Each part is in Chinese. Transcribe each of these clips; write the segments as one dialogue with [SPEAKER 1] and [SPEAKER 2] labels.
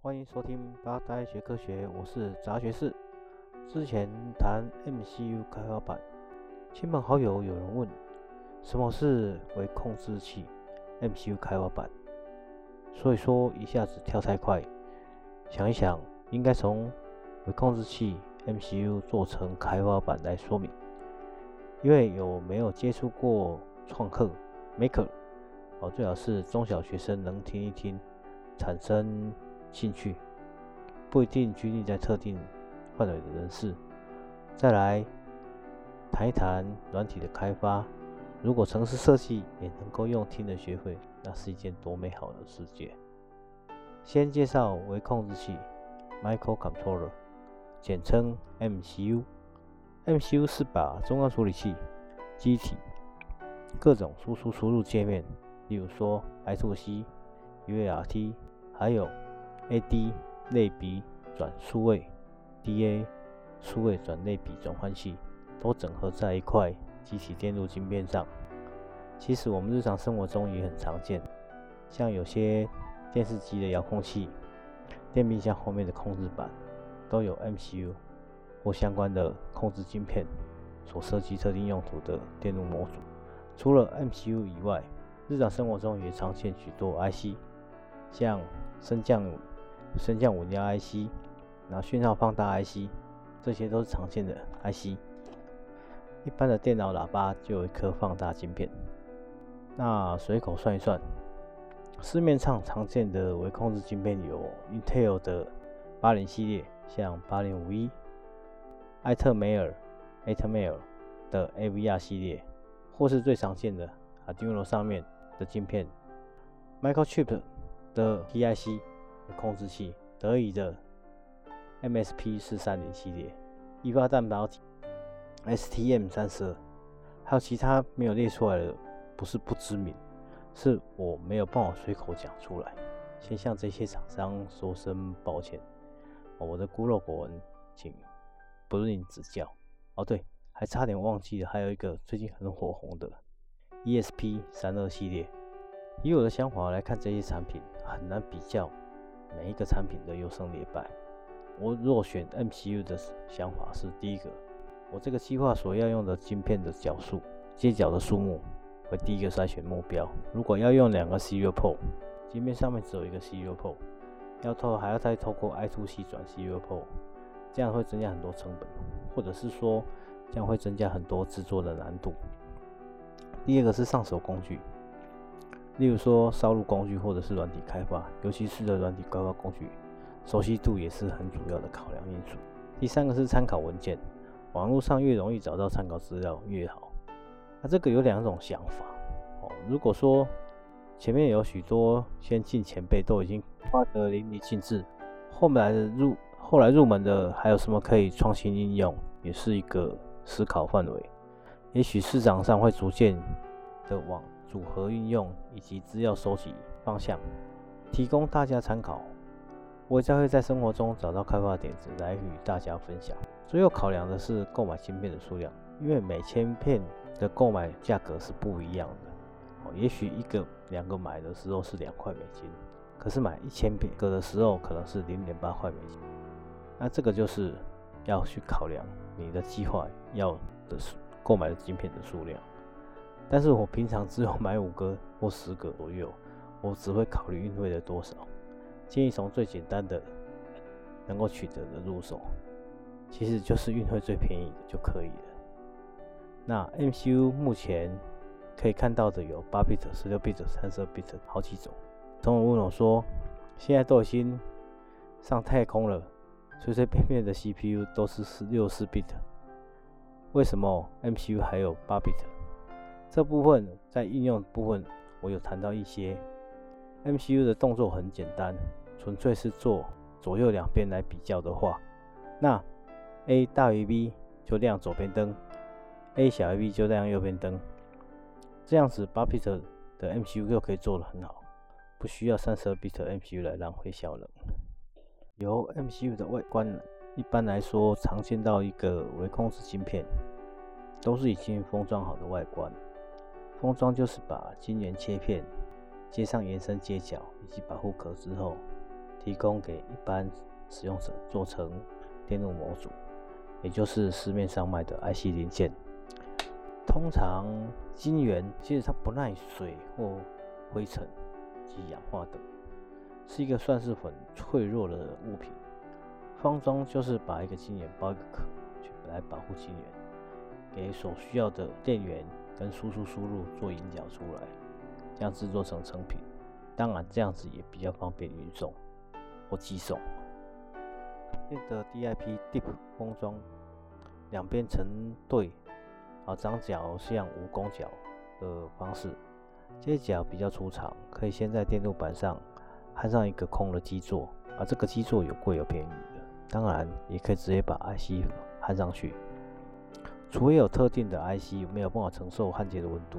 [SPEAKER 1] 欢迎收听八呆学科学，我是杂学士。之前谈 MCU 开发版，亲朋好友有人问，什么是微控制器 MCU 开发版？所以说一下子跳太快，想一想，应该从微控制器 MCU 做成开发版来说明，因为有没有接触过创客 Maker？哦，最好是中小学生能听一听，产生。兴趣不一定拘泥在特定范围的人士。再来谈一谈软体的开发。如果城市设计也能够用听的学会，那是一件多美好的世界。先介绍微控制器 （Microcontroller），简称 MCU。MCU 是把中央处理器、机体、各种输出输入界面，例如说 I2C、UART，还有 A/D 类比转数位，D/A 数位转类比转换器都整合在一块机体电路晶片上。其实我们日常生活中也很常见，像有些电视机的遥控器、电冰箱后面的控制板都有 MCU 或相关的控制晶片所设计特定用途的电路模组。除了 MCU 以外，日常生活中也常见许多 IC，像升降。升降稳压 IC，然后讯号放大 IC，这些都是常见的 IC。一般的电脑喇叭就有一颗放大晶片。那随口算一算，市面上常见的微控制晶片有 Intel 的八零系列，像八零五一；艾特梅尔、Atmel 的 AVR 系列，或是最常见的 Arduino 上面的晶片，Microchip 的 PIC。控制器，德仪的 MSP 四三零系列，一发半导体 STM 三十，还有其他没有列出来的，不是不知名，是我没有办法随口讲出来，先向这些厂商说声抱歉，我的孤陋寡闻，请不吝指教。哦对，还差点忘记了，还有一个最近很火红的 ESP 三二系列。以我的想法来看，这些产品很难比较。每一个产品的优胜劣败。我若选 MCU 的想法是：第一个，我这个计划所要用的晶片的角数、接角的数目为第一个筛选目标。如果要用两个 Serial Port，晶片上面只有一个 Serial Port，要透还要再透过 I2C 转 Serial Port，这样会增加很多成本，或者是说这样会增加很多制作的难度。第二个是上手工具。例如说，烧录工具或者是软体开发，尤其是的软体开发工具，熟悉度也是很主要的考量因素。第三个是参考文件，网络上越容易找到参考资料越好。那这个有两种想法哦。如果说前面有许多先进前辈都已经发得淋漓尽致，后来的入后来入门的还有什么可以创新应用，也是一个思考范围。也许市场上会逐渐的往。组合运用以及资料收集方向，提供大家参考。我将会在生活中找到开发点子来与大家分享。最后考量的是购买芯片的数量，因为每千片的购买价格是不一样的。哦，也许一个、两个买的时候是两块美金，可是买一千片个的时候可能是零点八块美金。那这个就是要去考量你的计划要的是购买的晶片的数量。但是我平常只有买五个或十个左右，我只会考虑运费的多少。建议从最简单的能够取得的入手，其实就是运费最便宜的就可以了。那 MCU 目前可以看到的有八 bit、十六 bit、三十二 bit 好几种。同学问我说，现在都已经上太空了，随随便便的 CPU 都是十六四 bit，为什么 MCU 还有八 bit？这部分在应用部分，我有谈到一些 MCU 的动作很简单，纯粹是做左右两边来比较的话，那 A 大于 B 就亮左边灯，A 小于 B 就亮右边灯，这样子八 bit 的 MCU 就可以做得很好，不需要三十二 bit MCU 来浪费效能。由 MCU 的外观，一般来说常见到一个微控制芯片，都是已经封装好的外观。封装就是把晶圆切片，接上延伸接角以及保护壳之后，提供给一般使用者做成电路模组，也就是市面上卖的 IC 零件。通常晶圆其实它不耐水或灰尘及氧化等，是一个算是很脆弱的物品。封装就是把一个晶圆包一个壳，来保护晶圆，给所需要的电源跟输出输入做引脚出来，这样制作成成品。当然这样子也比较方便运送或寄送。变的 DIP DIP 封装，两边成对。啊，长角像蜈蚣脚的方式，接角比较粗长，可以先在电路板上焊上一个空的基座，啊，这个基座有贵有便宜的，当然也可以直接把 IC 焊上去。除非有特定的 IC 没有办法承受焊接的温度，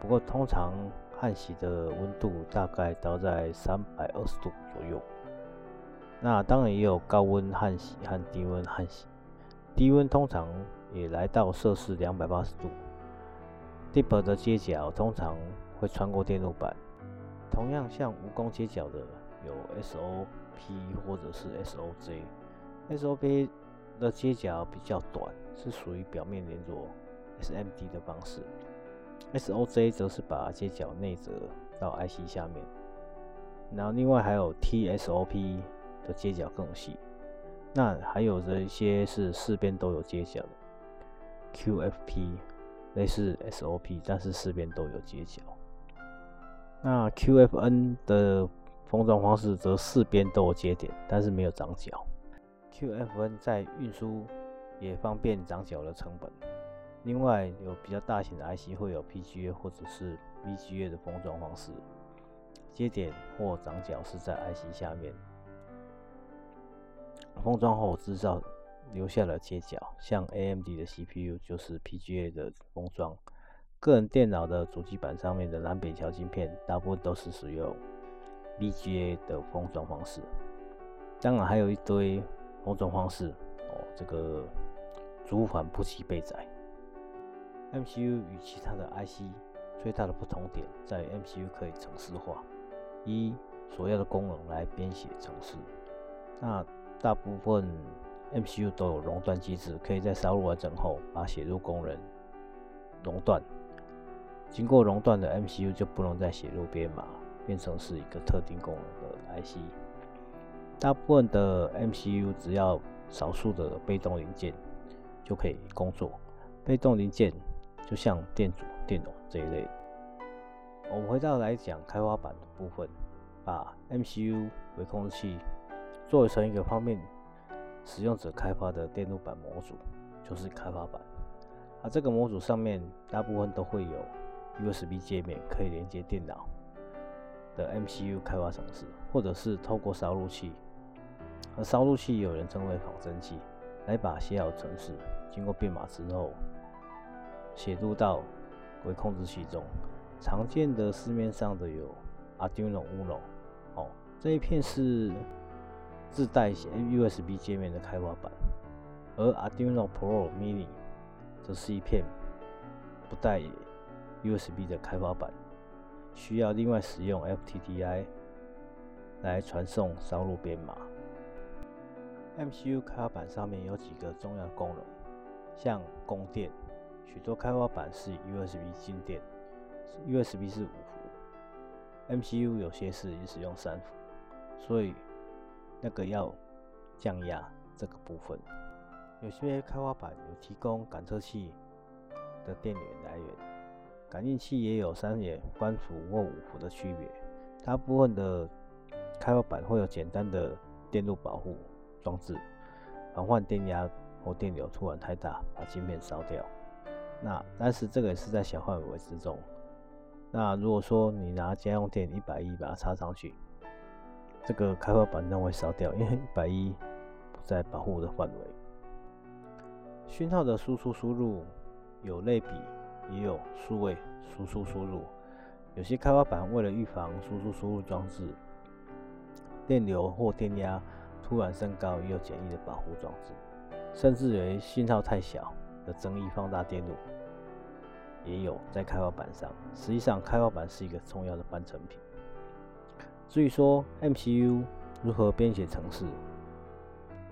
[SPEAKER 1] 不过通常焊锡的温度大概都在三百二十度左右。那当然也有高温焊锡和低温焊锡，低温通常。也来到摄氏两百八十度。DIP 的接角通常会穿过电路板，同样像蜈蚣接角的有 SOP 或者是 SOJ。SOP 的接角比较短，是属于表面连着 SMD 的方式。SOJ 则是把接角内折到 IC 下面。然后另外还有 TSOP 的接角更细，那还有的一些是四边都有接角的。QFP 类似 SOP，但是四边都有接角。那 QFN 的封装方式则四边都有接点，但是没有长角。QFN 在运输也方便长角的成本。另外，有比较大型的 IC 会有 PGA 或者是 VGA 的封装方式，接点或长角是在 IC 下面，封装后制造。留下了接角，像 AMD 的 CPU 就是 PGA 的封装，个人电脑的主机板上面的南北桥晶片，大部分都是使用 VGA 的封装方式。当然还有一堆封装方式哦，这个主板不齐备载。MCU 与其他的 IC 最大的不同点在于 MCU 可以程式化，一所要的功能来编写程式。那大部分 MCU 都有熔断机制，可以在烧入完整后把写入功能熔断。经过熔断的 MCU 就不能再写入编码，变成是一个特定功能的 IC。大部分的 MCU 只要少数的被动零件就可以工作。被动零件就像电阻、电容这一类。我们回到来讲开发板的部分，把 MCU 微控制器做成一个方面。使用者开发的电路板模组就是开发板，而这个模组上面大部分都会有 USB 界面，可以连接电脑的 MCU 开发程式，或者是透过烧录器，而烧录器有人称为仿真器，来把写好程式经过编码之后写入到微控制器中。常见的市面上的有 Arduino Uno，哦，这一片是。自带 USB 界面的开发板，而 Arduino Pro Mini 则是一片不带 USB 的开发板，需要另外使用 FTDI 来传送烧录编码。MCU 开发板上面有几个重要功能，像供电，许多开发板是 USB 进电，USB 是五伏，MCU 有些是使用三伏，所以。那个要降压这个部分，有些开发板有提供感测器的电源来源，感应器也有三点三伏或五伏的区别。大部分的开发板会有简单的电路保护装置，防范电压或电流突然太大把晶片烧掉。那但是这个也是在小范围之中。那如果说你拿家用电一百一把它插上去。这个开发板会烧掉，因为一百一不在保护的范围。讯号的输出输入有类比，也有数位输出输入。有些开发板为了预防输出输入装置电流或电压突然升高，也有简易的保护装置。甚至于信号太小的增益放大电路也有在开发板上。实际上，开发板是一个重要的半成品。至于说 MCU 如何编写程式，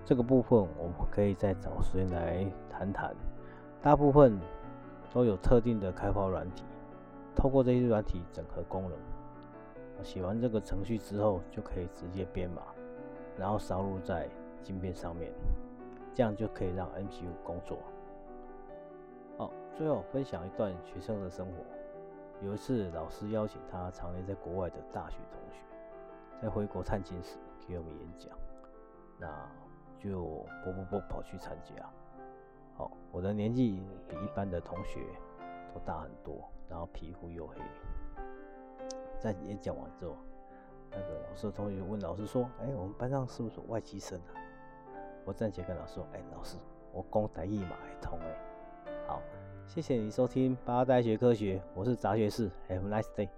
[SPEAKER 1] 这个部分我们可以再找时间来谈谈。大部分都有特定的开发软体，透过这些软体整合功能，写完这个程序之后，就可以直接编码，然后烧录在晶片上面，这样就可以让 MCU 工作。好，最后分享一段学生的生活。有一次，老师邀请他常年在国外的大学同学，在回国探亲时给我们演讲，那就不不不跑去参加。好，我的年纪比一般的同学都大很多，然后皮肤又黑。在演讲完之后，那个老师的同学问老师说：“哎、我们班上是不是有外籍生啊？”我站起来跟老师说：“哎、老师，我讲台一马还通哎。”好，谢谢你收听八大学科学，我是杂学士，Have a nice day。